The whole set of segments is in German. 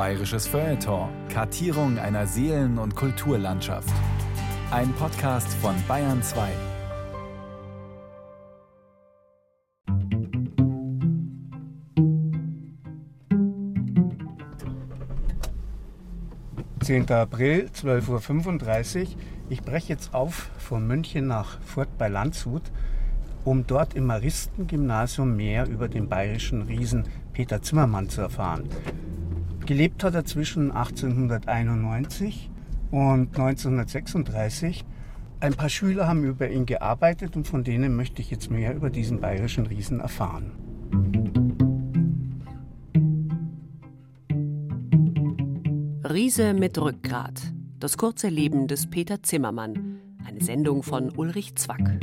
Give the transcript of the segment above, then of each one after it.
Bayerisches Feuilleton. Kartierung einer Seelen- und Kulturlandschaft. Ein Podcast von Bayern 2. »10. April, 12.35 Uhr. Ich breche jetzt auf von München nach Furt bei Landshut, um dort im Maristengymnasium mehr über den bayerischen Riesen Peter Zimmermann zu erfahren. Gelebt hat er zwischen 1891 und 1936. Ein paar Schüler haben über ihn gearbeitet und von denen möchte ich jetzt mehr über diesen bayerischen Riesen erfahren. Riese mit Rückgrat. Das kurze Leben des Peter Zimmermann. Eine Sendung von Ulrich Zwack.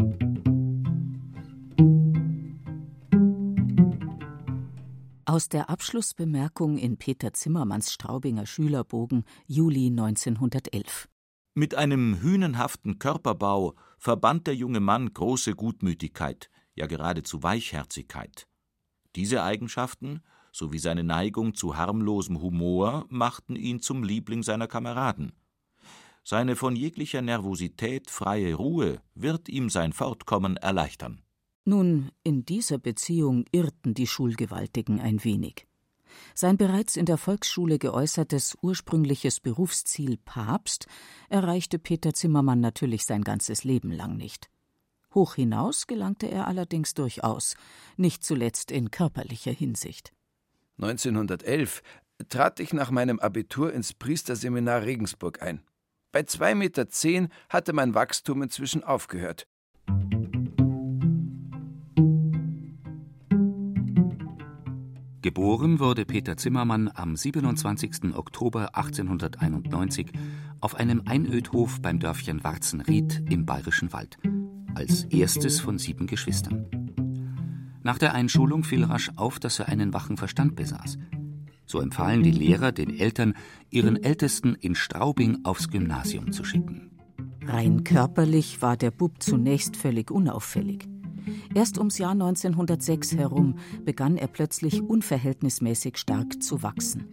Aus der Abschlussbemerkung in Peter Zimmermanns Straubinger Schülerbogen Juli 1911. Mit einem hünenhaften Körperbau verband der junge Mann große Gutmütigkeit, ja geradezu Weichherzigkeit. Diese Eigenschaften sowie seine Neigung zu harmlosem Humor machten ihn zum Liebling seiner Kameraden. Seine von jeglicher Nervosität freie Ruhe wird ihm sein Fortkommen erleichtern. Nun, in dieser Beziehung irrten die Schulgewaltigen ein wenig. Sein bereits in der Volksschule geäußertes ursprüngliches Berufsziel Papst erreichte Peter Zimmermann natürlich sein ganzes Leben lang nicht. Hoch hinaus gelangte er allerdings durchaus, nicht zuletzt in körperlicher Hinsicht. 1911 trat ich nach meinem Abitur ins Priesterseminar Regensburg ein. Bei 2,10 Meter zehn hatte mein Wachstum inzwischen aufgehört. Geboren wurde Peter Zimmermann am 27. Oktober 1891 auf einem Einödhof beim Dörfchen Warzenried im Bayerischen Wald, als erstes von sieben Geschwistern. Nach der Einschulung fiel rasch auf, dass er einen wachen Verstand besaß. So empfahlen die Lehrer den Eltern, ihren Ältesten in Straubing aufs Gymnasium zu schicken. Rein körperlich war der Bub zunächst völlig unauffällig. Erst ums Jahr 1906 herum begann er plötzlich unverhältnismäßig stark zu wachsen.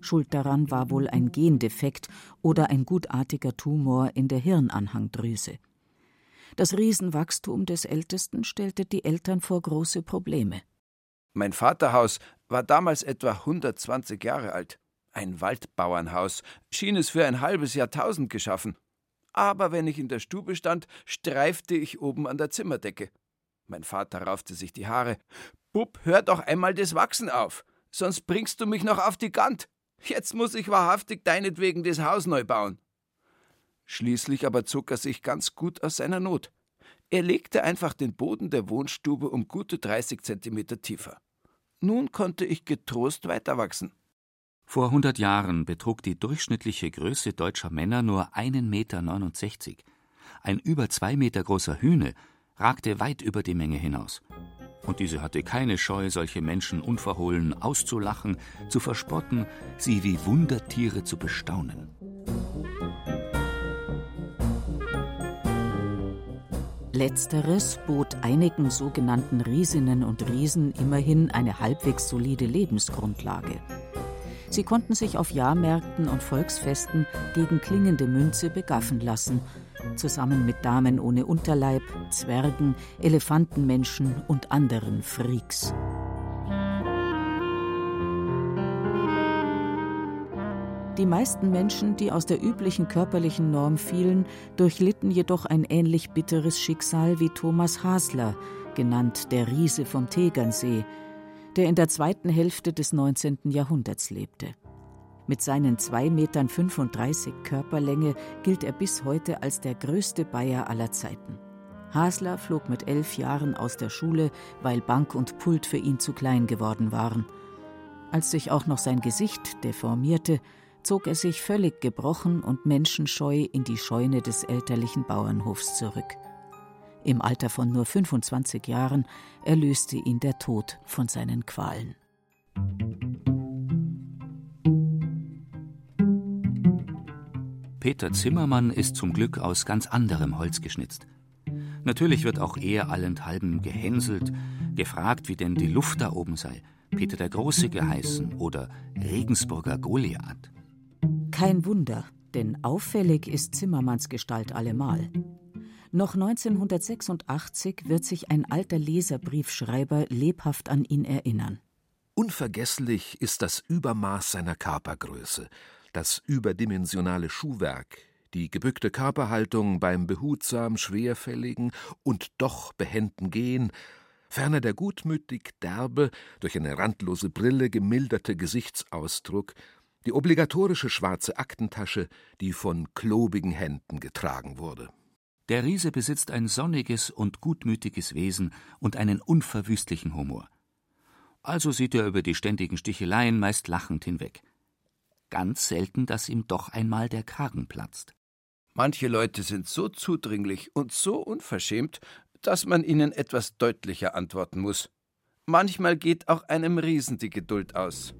Schuld daran war wohl ein Gendefekt oder ein gutartiger Tumor in der Hirnanhangdrüse. Das Riesenwachstum des Ältesten stellte die Eltern vor große Probleme. Mein Vaterhaus war damals etwa 120 Jahre alt. Ein Waldbauernhaus, schien es für ein halbes Jahrtausend geschaffen. Aber wenn ich in der Stube stand, streifte ich oben an der Zimmerdecke. Mein Vater raufte sich die Haare. Bub, hör doch einmal das Wachsen auf, sonst bringst du mich noch auf die Gant. Jetzt muss ich wahrhaftig deinetwegen das Haus neu bauen. Schließlich aber zog er sich ganz gut aus seiner Not. Er legte einfach den Boden der Wohnstube um gute 30 Zentimeter tiefer. Nun konnte ich getrost weiterwachsen. Vor 100 Jahren betrug die durchschnittliche Größe deutscher Männer nur 1,69 Meter. Ein über zwei Meter großer Hühne ragte weit über die Menge hinaus. Und diese hatte keine Scheu, solche Menschen unverhohlen auszulachen, zu verspotten, sie wie Wundertiere zu bestaunen. Letzteres bot einigen sogenannten Riesinnen und Riesen immerhin eine halbwegs solide Lebensgrundlage. Sie konnten sich auf Jahrmärkten und Volksfesten gegen klingende Münze begaffen lassen zusammen mit Damen ohne Unterleib, Zwergen, Elefantenmenschen und anderen Freaks. Die meisten Menschen, die aus der üblichen körperlichen Norm fielen, durchlitten jedoch ein ähnlich bitteres Schicksal wie Thomas Hasler, genannt der Riese vom Tegernsee, der in der zweiten Hälfte des 19. Jahrhunderts lebte. Mit seinen 2,35 Metern Körperlänge gilt er bis heute als der größte Bayer aller Zeiten. Hasler flog mit elf Jahren aus der Schule, weil Bank und Pult für ihn zu klein geworden waren. Als sich auch noch sein Gesicht deformierte, zog er sich völlig gebrochen und menschenscheu in die Scheune des elterlichen Bauernhofs zurück. Im Alter von nur 25 Jahren erlöste ihn der Tod von seinen Qualen. Peter Zimmermann ist zum Glück aus ganz anderem Holz geschnitzt. Natürlich wird auch er allenthalben gehänselt, gefragt, wie denn die Luft da oben sei, Peter der Große geheißen oder Regensburger Goliath. Kein Wunder, denn auffällig ist Zimmermanns Gestalt allemal. Noch 1986 wird sich ein alter Leserbriefschreiber lebhaft an ihn erinnern. Unvergesslich ist das Übermaß seiner Körpergröße, das überdimensionale Schuhwerk, die gebückte Körperhaltung beim behutsam schwerfälligen und doch behenden Gehen, ferner der gutmütig derbe, durch eine randlose Brille gemilderte Gesichtsausdruck, die obligatorische schwarze Aktentasche, die von klobigen Händen getragen wurde. Der Riese besitzt ein sonniges und gutmütiges Wesen und einen unverwüstlichen Humor. Also sieht er über die ständigen Sticheleien meist lachend hinweg. Ganz selten, dass ihm doch einmal der Kragen platzt. Manche Leute sind so zudringlich und so unverschämt, dass man ihnen etwas deutlicher antworten muss. Manchmal geht auch einem Riesen die Geduld aus.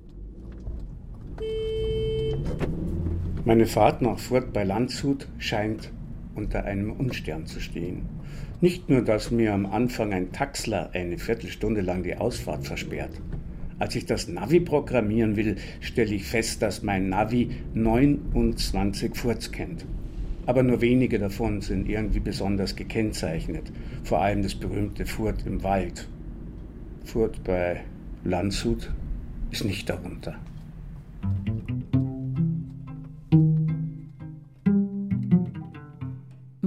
Meine Fahrt nach Furt bei Landshut scheint unter einem Unstern zu stehen. Nicht nur, dass mir am Anfang ein Taxler eine Viertelstunde lang die Ausfahrt versperrt. Als ich das Navi programmieren will, stelle ich fest, dass mein Navi 29 Furz kennt. Aber nur wenige davon sind irgendwie besonders gekennzeichnet. Vor allem das berühmte Furt im Wald. Furt bei Landshut ist nicht darunter.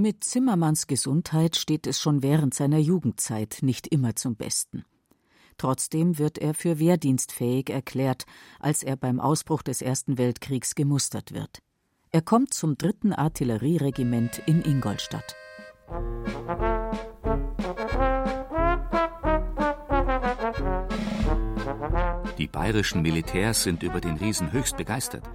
Mit Zimmermanns Gesundheit steht es schon während seiner Jugendzeit nicht immer zum Besten. Trotzdem wird er für wehrdienstfähig erklärt, als er beim Ausbruch des Ersten Weltkriegs gemustert wird. Er kommt zum dritten Artillerieregiment in Ingolstadt. Die bayerischen Militärs sind über den Riesen höchst begeistert.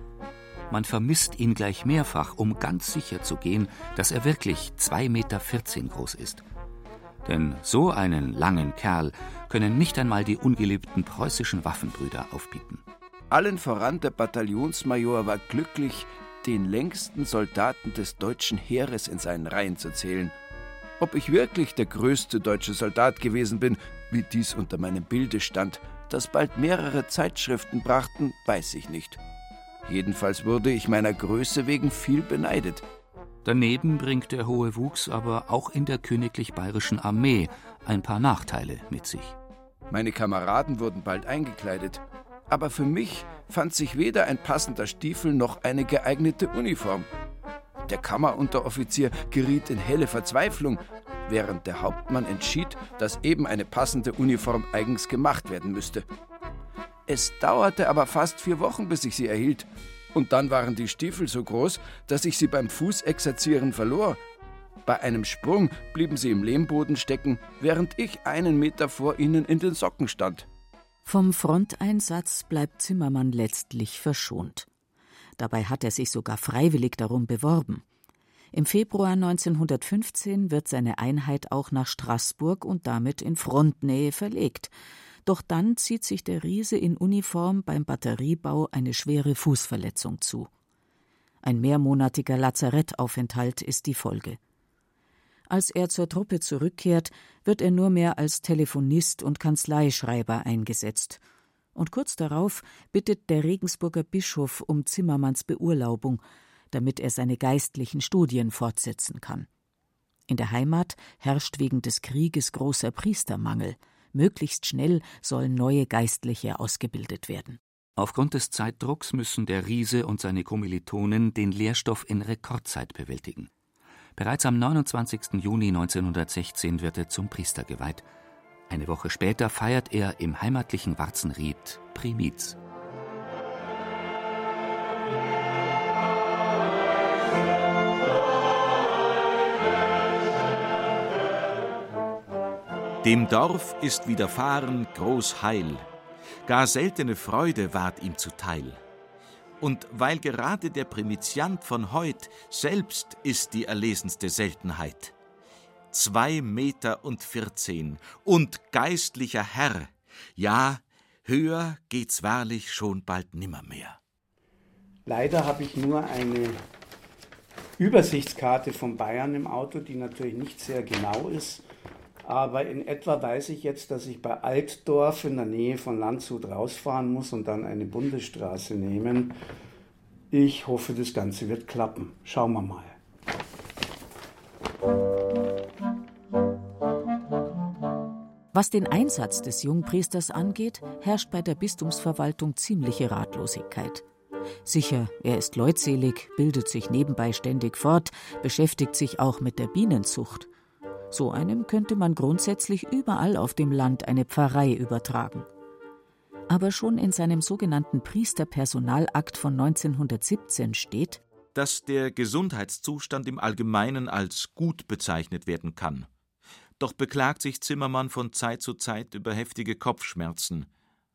Man vermisst ihn gleich mehrfach, um ganz sicher zu gehen, dass er wirklich 2,14 Meter groß ist. Denn so einen langen Kerl können nicht einmal die ungeliebten preußischen Waffenbrüder aufbieten. Allen voran der Bataillonsmajor war glücklich, den längsten Soldaten des deutschen Heeres in seinen Reihen zu zählen. Ob ich wirklich der größte deutsche Soldat gewesen bin, wie dies unter meinem Bilde stand, das bald mehrere Zeitschriften brachten, weiß ich nicht. Jedenfalls wurde ich meiner Größe wegen viel beneidet. Daneben bringt der hohe Wuchs aber auch in der königlich bayerischen Armee ein paar Nachteile mit sich. Meine Kameraden wurden bald eingekleidet, aber für mich fand sich weder ein passender Stiefel noch eine geeignete Uniform. Der Kammerunteroffizier geriet in helle Verzweiflung, während der Hauptmann entschied, dass eben eine passende Uniform eigens gemacht werden müsste. Es dauerte aber fast vier Wochen, bis ich sie erhielt. Und dann waren die Stiefel so groß, dass ich sie beim Fußexerzieren verlor. Bei einem Sprung blieben sie im Lehmboden stecken, während ich einen Meter vor ihnen in den Socken stand. Vom Fronteinsatz bleibt Zimmermann letztlich verschont. Dabei hat er sich sogar freiwillig darum beworben. Im Februar 1915 wird seine Einheit auch nach Straßburg und damit in Frontnähe verlegt. Doch dann zieht sich der Riese in Uniform beim Batteriebau eine schwere Fußverletzung zu. Ein mehrmonatiger Lazarettaufenthalt ist die Folge. Als er zur Truppe zurückkehrt, wird er nur mehr als Telefonist und Kanzleischreiber eingesetzt. Und kurz darauf bittet der Regensburger Bischof um Zimmermanns Beurlaubung, damit er seine geistlichen Studien fortsetzen kann. In der Heimat herrscht wegen des Krieges großer Priestermangel. Möglichst schnell sollen neue Geistliche ausgebildet werden. Aufgrund des Zeitdrucks müssen der Riese und seine Kommilitonen den Lehrstoff in Rekordzeit bewältigen. Bereits am 29. Juni 1916 wird er zum Priester geweiht. Eine Woche später feiert er im heimatlichen Warzenried Primiz. Dem Dorf ist widerfahren groß Heil, gar seltene Freude ward ihm zuteil. Und weil gerade der Primiziant von heut selbst ist die erlesenste Seltenheit. Zwei Meter und vierzehn und geistlicher Herr, ja, höher geht's wahrlich schon bald nimmermehr. Leider habe ich nur eine Übersichtskarte von Bayern im Auto, die natürlich nicht sehr genau ist Aber in etwa weiß ich jetzt, dass ich bei Altdorf in der Nähe von Landshut rausfahren muss und dann eine Bundesstraße nehmen. Ich hoffe, das Ganze wird klappen. Schauen wir mal. Was den Einsatz des Jungpriesters angeht, herrscht bei der Bistumsverwaltung ziemliche Ratlosigkeit. Sicher, er ist leutselig, bildet sich nebenbei ständig fort, beschäftigt sich auch mit der Bienenzucht. So einem könnte man grundsätzlich überall auf dem Land eine Pfarrei übertragen. Aber schon in seinem sogenannten Priesterpersonalakt von 1917 steht, dass der Gesundheitszustand im Allgemeinen als gut bezeichnet werden kann. Doch beklagt sich Zimmermann von Zeit zu Zeit über heftige Kopfschmerzen.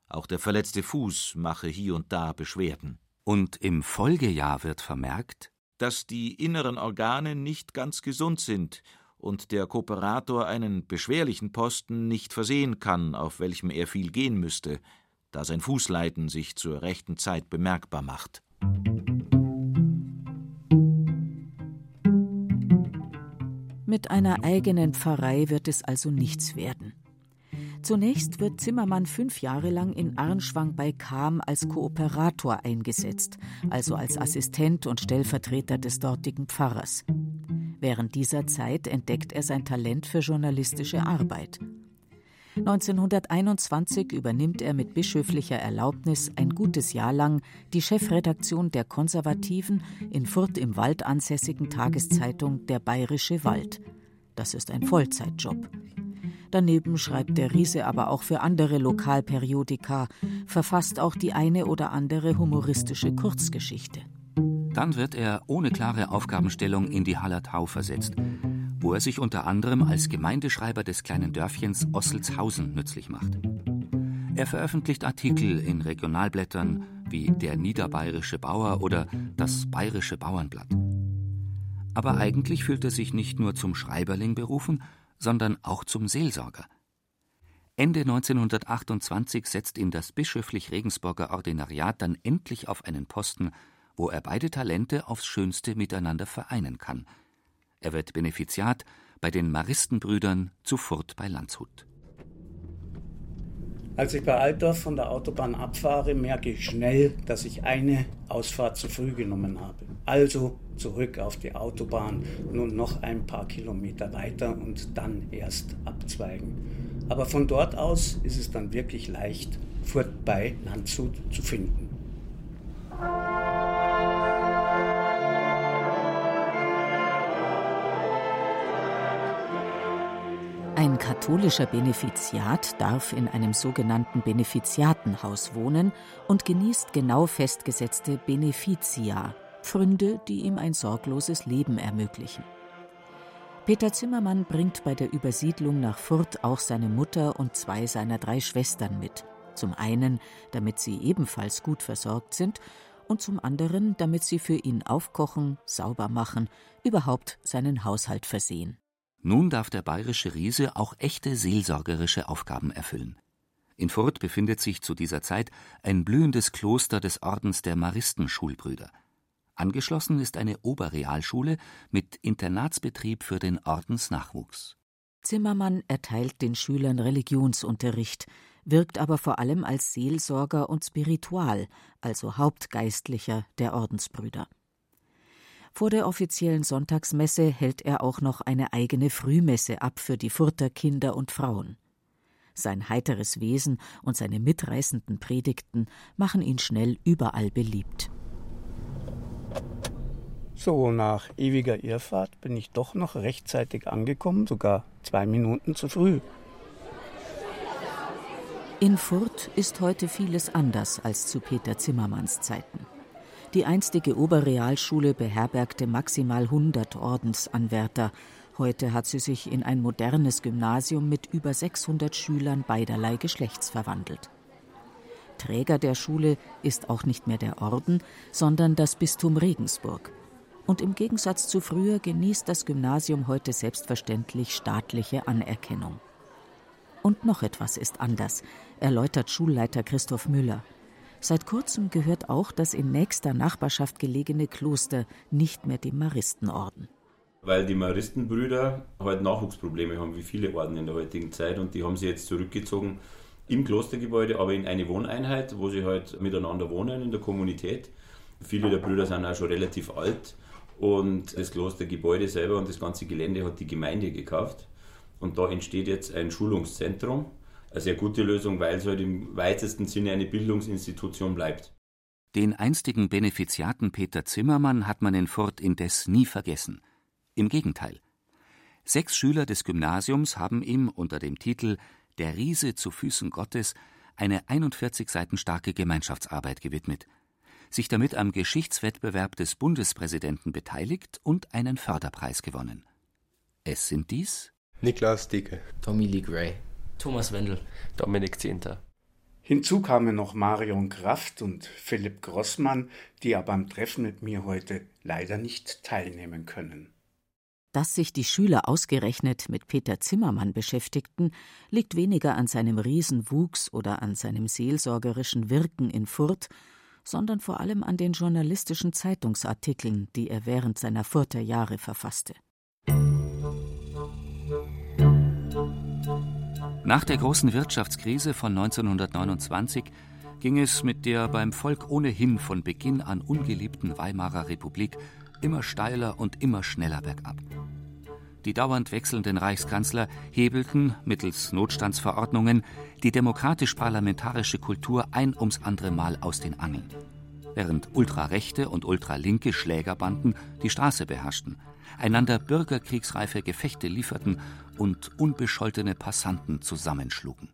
Auch der verletzte Fuß mache hier und da Beschwerden. Und im Folgejahr wird vermerkt, dass die inneren Organe nicht ganz gesund sind und der Kooperator einen beschwerlichen Posten nicht versehen kann, auf welchem er viel gehen müsste, da sein Fußleiden sich zur rechten Zeit bemerkbar macht. Mit einer eigenen Pfarrei wird es also nichts werden. Zunächst wird Zimmermann fünf Jahre lang in Arnschwang bei Kam als Kooperator eingesetzt, also als Assistent und Stellvertreter des dortigen Pfarrers. Während dieser Zeit entdeckt er sein Talent für journalistische Arbeit. 1921 übernimmt er mit bischöflicher Erlaubnis ein gutes Jahr lang die Chefredaktion der konservativen, in Furt im Wald ansässigen Tageszeitung Der Bayerische Wald. Das ist ein Vollzeitjob. Daneben schreibt der Riese aber auch für andere Lokalperiodika, verfasst auch die eine oder andere humoristische Kurzgeschichte. Dann wird er ohne klare Aufgabenstellung in die Hallertau versetzt, wo er sich unter anderem als Gemeindeschreiber des kleinen Dörfchens Osselshausen nützlich macht. Er veröffentlicht Artikel in Regionalblättern wie Der Niederbayerische Bauer oder Das Bayerische Bauernblatt. Aber eigentlich fühlt er sich nicht nur zum Schreiberling berufen, sondern auch zum Seelsorger. Ende 1928 setzt ihn das bischöflich Regensburger Ordinariat dann endlich auf einen Posten, wo er beide Talente aufs Schönste miteinander vereinen kann. Er wird Benefiziat bei den Maristenbrüdern zu Furt bei Landshut. Als ich bei Altdorf von der Autobahn abfahre, merke ich schnell, dass ich eine Ausfahrt zu früh genommen habe. Also zurück auf die Autobahn, nun noch ein paar Kilometer weiter und dann erst abzweigen. Aber von dort aus ist es dann wirklich leicht, Furt bei Landshut zu finden. Ein katholischer Benefiziat darf in einem sogenannten Benefiziatenhaus wohnen und genießt genau festgesetzte Beneficia, Pfründe, die ihm ein sorgloses Leben ermöglichen. Peter Zimmermann bringt bei der Übersiedlung nach Furt auch seine Mutter und zwei seiner drei Schwestern mit. Zum einen, damit sie ebenfalls gut versorgt sind, und zum anderen, damit sie für ihn aufkochen, sauber machen, überhaupt seinen Haushalt versehen. Nun darf der bayerische Riese auch echte seelsorgerische Aufgaben erfüllen. In Furt befindet sich zu dieser Zeit ein blühendes Kloster des Ordens der Maristenschulbrüder. Angeschlossen ist eine Oberrealschule mit Internatsbetrieb für den Ordensnachwuchs. Zimmermann erteilt den Schülern Religionsunterricht, wirkt aber vor allem als Seelsorger und Spiritual, also Hauptgeistlicher der Ordensbrüder. Vor der offiziellen Sonntagsmesse hält er auch noch eine eigene Frühmesse ab für die Furter Kinder und Frauen. Sein heiteres Wesen und seine mitreißenden Predigten machen ihn schnell überall beliebt. So, nach ewiger Irrfahrt bin ich doch noch rechtzeitig angekommen, sogar zwei Minuten zu früh. In Furt ist heute vieles anders als zu Peter Zimmermanns Zeiten. Die einstige Oberrealschule beherbergte maximal 100 Ordensanwärter. Heute hat sie sich in ein modernes Gymnasium mit über 600 Schülern beiderlei Geschlechts verwandelt. Träger der Schule ist auch nicht mehr der Orden, sondern das Bistum Regensburg. Und im Gegensatz zu früher genießt das Gymnasium heute selbstverständlich staatliche Anerkennung. Und noch etwas ist anders, erläutert Schulleiter Christoph Müller. Seit kurzem gehört auch das in nächster Nachbarschaft gelegene Kloster nicht mehr dem Maristenorden. weil die Maristenbrüder halt Nachwuchsprobleme haben, wie viele Orden in der heutigen Zeit. Und die haben sie jetzt zurückgezogen im Klostergebäude, aber in eine Wohneinheit, wo sie halt miteinander wohnen in der Kommunität. Viele der Brüder sind auch schon relativ alt und das Klostergebäude selber und das ganze Gelände hat die Gemeinde gekauft. Und da entsteht jetzt ein Schulungszentrum. Eine sehr gute Lösung, weil es halt im weitesten Sinne eine Bildungsinstitution bleibt. Den einstigen Benefiziaten Peter Zimmermann hat man in Furt indes nie vergessen. Im Gegenteil. Sechs Schüler des Gymnasiums haben ihm unter dem Titel Der Riese zu Füßen Gottes eine 41 Seiten starke Gemeinschaftsarbeit gewidmet, sich damit am Geschichtswettbewerb des Bundespräsidenten beteiligt und einen Förderpreis gewonnen. Es sind dies Niklas Dicke, Tommy Lee Gray, Thomas Wendel, Dominik Zehnter. Hinzu kamen noch Marion Kraft und Philipp Grossmann, die aber am Treffen mit mir heute leider nicht teilnehmen können. Dass sich die Schüler ausgerechnet mit Peter Zimmermann beschäftigten, liegt weniger an seinem Riesenwuchs oder an seinem seelsorgerischen Wirken in Furt, sondern vor allem an den journalistischen Zeitungsartikeln, die er während seiner Furter Jahre verfasste. Nach der großen Wirtschaftskrise von 1929 ging es mit der beim Volk ohnehin von Beginn an ungeliebten Weimarer Republik immer steiler und immer schneller bergab. Die dauernd wechselnden Reichskanzler hebelten mittels Notstandsverordnungen die demokratisch-parlamentarische Kultur ein ums andere Mal aus den Angeln. Während ultrarechte und ultralinke Schlägerbanden die Straße beherrschten, einander bürgerkriegsreife Gefechte lieferten und unbescholtene Passanten zusammenschlugen.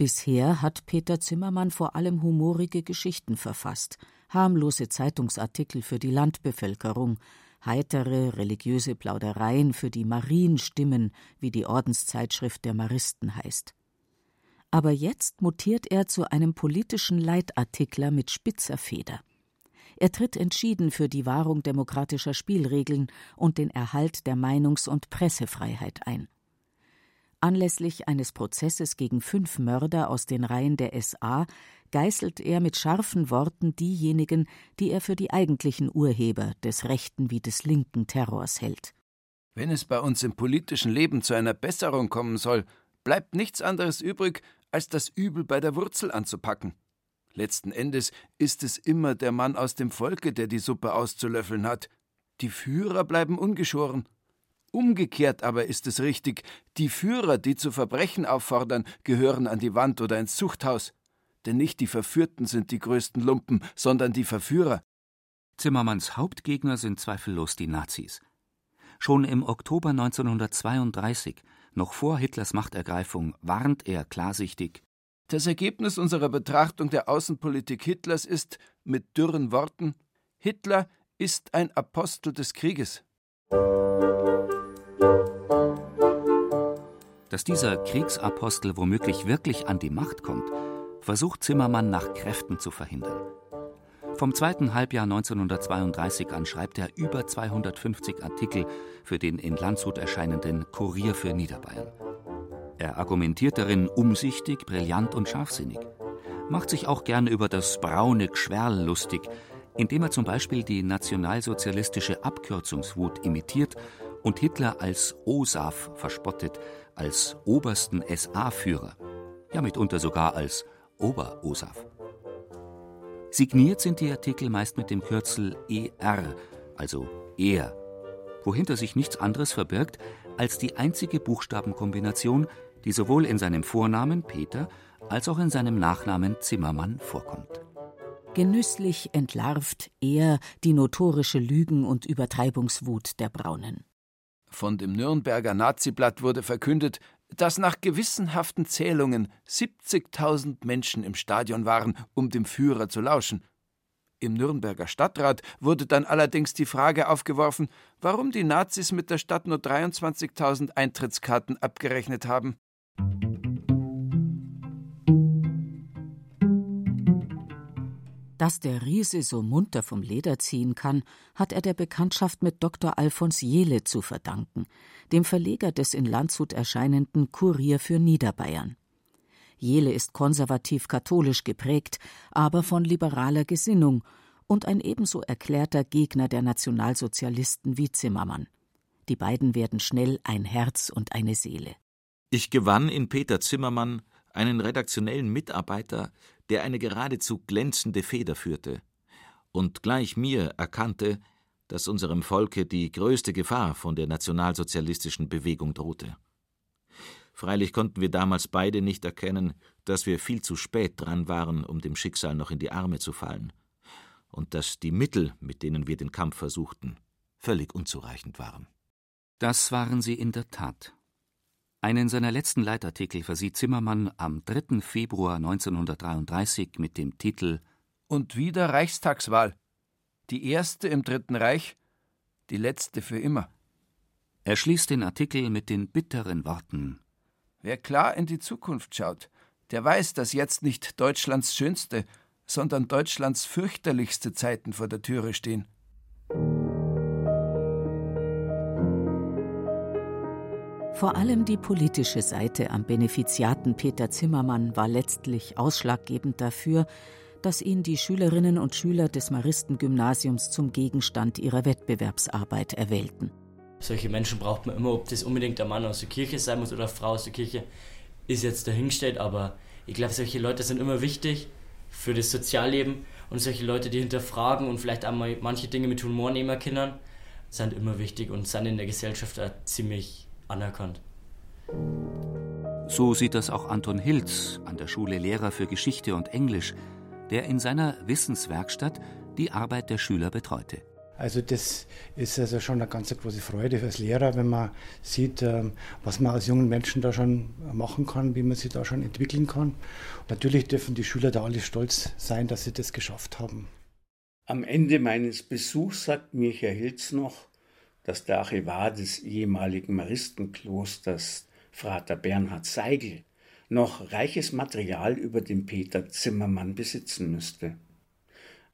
Bisher hat Peter Zimmermann vor allem humorige Geschichten verfasst, harmlose Zeitungsartikel für die Landbevölkerung, heitere religiöse Plaudereien für die Marienstimmen, wie die Ordenszeitschrift der Maristen heißt. Aber jetzt mutiert er zu einem politischen Leitartikler mit spitzer Feder. Er tritt entschieden für die Wahrung demokratischer Spielregeln und den Erhalt der Meinungs- und Pressefreiheit ein. Anlässlich eines Prozesses gegen fünf Mörder aus den Reihen der SA geißelt er mit scharfen Worten diejenigen, die er für die eigentlichen Urheber des rechten wie des linken Terrors hält. Wenn es bei uns im politischen Leben zu einer Besserung kommen soll, bleibt nichts anderes übrig, als das Übel bei der Wurzel anzupacken. Letzten Endes ist es immer der Mann aus dem Volke, der die Suppe auszulöffeln hat. Die Führer bleiben ungeschoren. Umgekehrt aber ist es richtig, die Führer, die zu Verbrechen auffordern, gehören an die Wand oder ins Zuchthaus. Denn nicht die Verführten sind die größten Lumpen, sondern die Verführer. Zimmermanns Hauptgegner sind zweifellos die Nazis. Schon im Oktober 1932, noch vor Hitlers Machtergreifung, warnt er klarsichtig Das Ergebnis unserer Betrachtung der Außenpolitik Hitlers ist, mit dürren Worten, Hitler ist ein Apostel des Krieges. Dass dieser Kriegsapostel womöglich wirklich an die Macht kommt, versucht Zimmermann nach Kräften zu verhindern. Vom zweiten Halbjahr 1932 an schreibt er über 250 Artikel für den in Landshut erscheinenden Kurier für Niederbayern. Er argumentiert darin umsichtig, brillant und scharfsinnig, macht sich auch gern über das braune Gschwerl lustig, indem er zum Beispiel die nationalsozialistische Abkürzungswut imitiert und Hitler als OSAF verspottet, als obersten SA-Führer, ja mitunter sogar als Ober-OSAF. Signiert sind die Artikel meist mit dem Kürzel ER, also er, wohinter sich nichts anderes verbirgt als die einzige Buchstabenkombination, die sowohl in seinem Vornamen Peter als auch in seinem Nachnamen Zimmermann vorkommt. Genüsslich entlarvt er die notorische Lügen- und Übertreibungswut der Braunen. Von dem Nürnberger Naziblatt wurde verkündet, dass nach gewissenhaften Zählungen 70.000 Menschen im Stadion waren, um dem Führer zu lauschen. Im Nürnberger Stadtrat wurde dann allerdings die Frage aufgeworfen, warum die Nazis mit der Stadt nur 23.000 Eintrittskarten abgerechnet haben. Dass der Riese so munter vom Leder ziehen kann, hat er der Bekanntschaft mit Dr. Alfons Jehle zu verdanken, dem Verleger des in Landshut erscheinenden Kurier für Niederbayern. Jele ist konservativ-katholisch geprägt, aber von liberaler Gesinnung und ein ebenso erklärter Gegner der Nationalsozialisten wie Zimmermann. Die beiden werden schnell ein Herz und eine Seele. Ich gewann in Peter Zimmermann einen redaktionellen Mitarbeiter, der eine geradezu glänzende Feder führte und gleich mir erkannte, dass unserem Volke die größte Gefahr von der nationalsozialistischen Bewegung drohte. Freilich konnten wir damals beide nicht erkennen, dass wir viel zu spät dran waren, um dem Schicksal noch in die Arme zu fallen, und dass die Mittel, mit denen wir den Kampf versuchten, völlig unzureichend waren. Das waren sie in der Tat. Einen seiner letzten Leitartikel versieht Zimmermann am 3. Februar 1933 mit dem Titel Und wieder Reichstagswahl. Die erste im Dritten Reich, die letzte für immer. Er schließt den Artikel mit den bitteren Worten Wer klar in die Zukunft schaut, der weiß, dass jetzt nicht Deutschlands schönste, sondern Deutschlands fürchterlichste Zeiten vor der Türe stehen. Vor allem die politische Seite am Benefiziaten Peter Zimmermann war letztlich ausschlaggebend dafür, dass ihn die Schülerinnen und Schüler des Maristengymnasiums zum Gegenstand ihrer Wettbewerbsarbeit erwählten. Solche Menschen braucht man immer, ob das unbedingt der Mann aus der Kirche sein muss oder Frau aus der Kirche, ist jetzt dahingestellt, aber ich glaube, solche Leute sind immer wichtig für das Sozialleben und solche Leute, die hinterfragen und vielleicht auch mal manche Dinge mit Humor nehmen können, sind immer wichtig und sind in der Gesellschaft ziemlich anerkannt. So sieht das auch Anton Hilz, an der Schule Lehrer für Geschichte und Englisch, der in seiner Wissenswerkstatt die Arbeit der Schüler betreute. Also das ist also schon eine ganz große Freude als Lehrer, wenn man sieht, ähm, was man als jungen Menschen da schon machen kann, wie man sich da schon entwickeln kann. Und natürlich dürfen die Schüler da alle stolz sein, dass sie das geschafft haben. Am Ende meines Besuchs sagt mir Herr Hilz noch, dass der Archivar des ehemaligen Maristenklosters Frater Bernhard Seigel noch reiches Material über den Peter Zimmermann besitzen müsste.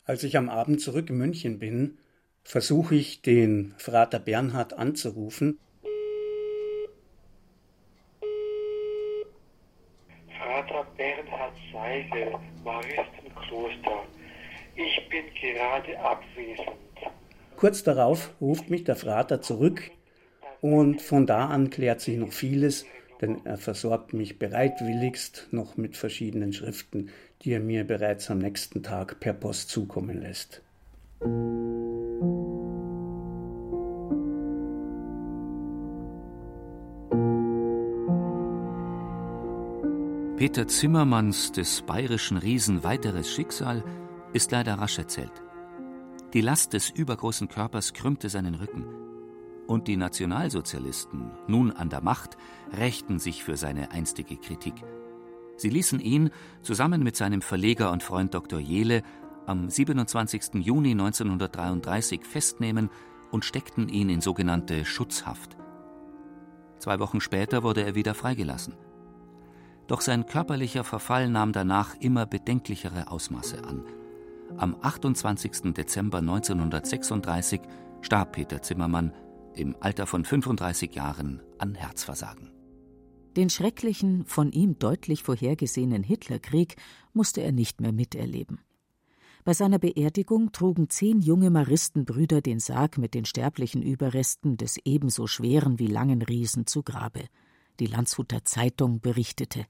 Als ich am Abend zurück in München bin, versuche ich den Frater Bernhard anzurufen. Frater Bernhard Seigel, Maristenkloster. Ich bin gerade abwesend. Kurz darauf ruft mich der Frater zurück und von da an klärt sich noch vieles, denn er versorgt mich bereitwilligst noch mit verschiedenen Schriften, die er mir bereits am nächsten Tag per Post zukommen lässt. Peter Zimmermanns des bayerischen Riesen weiteres Schicksal ist leider rasch erzählt. Die Last des übergroßen Körpers krümmte seinen Rücken. Und die Nationalsozialisten, nun an der Macht, rächten sich für seine einstige Kritik. Sie ließen ihn, zusammen mit seinem Verleger und Freund Dr. Jehle, am 27. Juni 1933 festnehmen und steckten ihn in sogenannte Schutzhaft. Zwei Wochen später wurde er wieder freigelassen. Doch sein körperlicher Verfall nahm danach immer bedenklichere Ausmaße an. Am 28. Dezember 1936 starb Peter Zimmermann im Alter von 35 Jahren an Herzversagen. Den schrecklichen, von ihm deutlich vorhergesehenen Hitlerkrieg musste er nicht mehr miterleben. Bei seiner Beerdigung trugen zehn junge Maristenbrüder den Sarg mit den sterblichen Überresten des ebenso schweren wie langen Riesen zu Grabe. Die Landshuter Zeitung berichtete.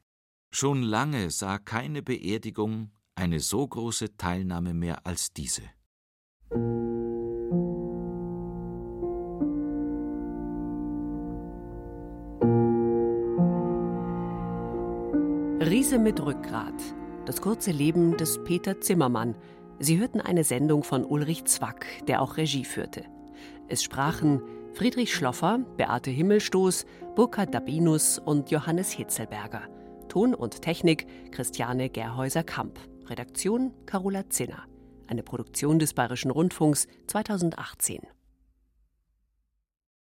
Schon lange sah keine Beerdigung eine so große Teilnahme mehr als diese. Riese mit Rückgrat. Das kurze Leben des Peter Zimmermann. Sie hörten eine Sendung von Ulrich Zwack, der auch Regie führte. Es sprachen Friedrich Schloffer, Beate Himmelstoß, Burkhard Dabinus und Johannes Hitzelberger. Ton und Technik Christiane Gerhäuser-Kamp. Redaktion Carola Zinner. Eine Produktion des Bayerischen Rundfunks 2018.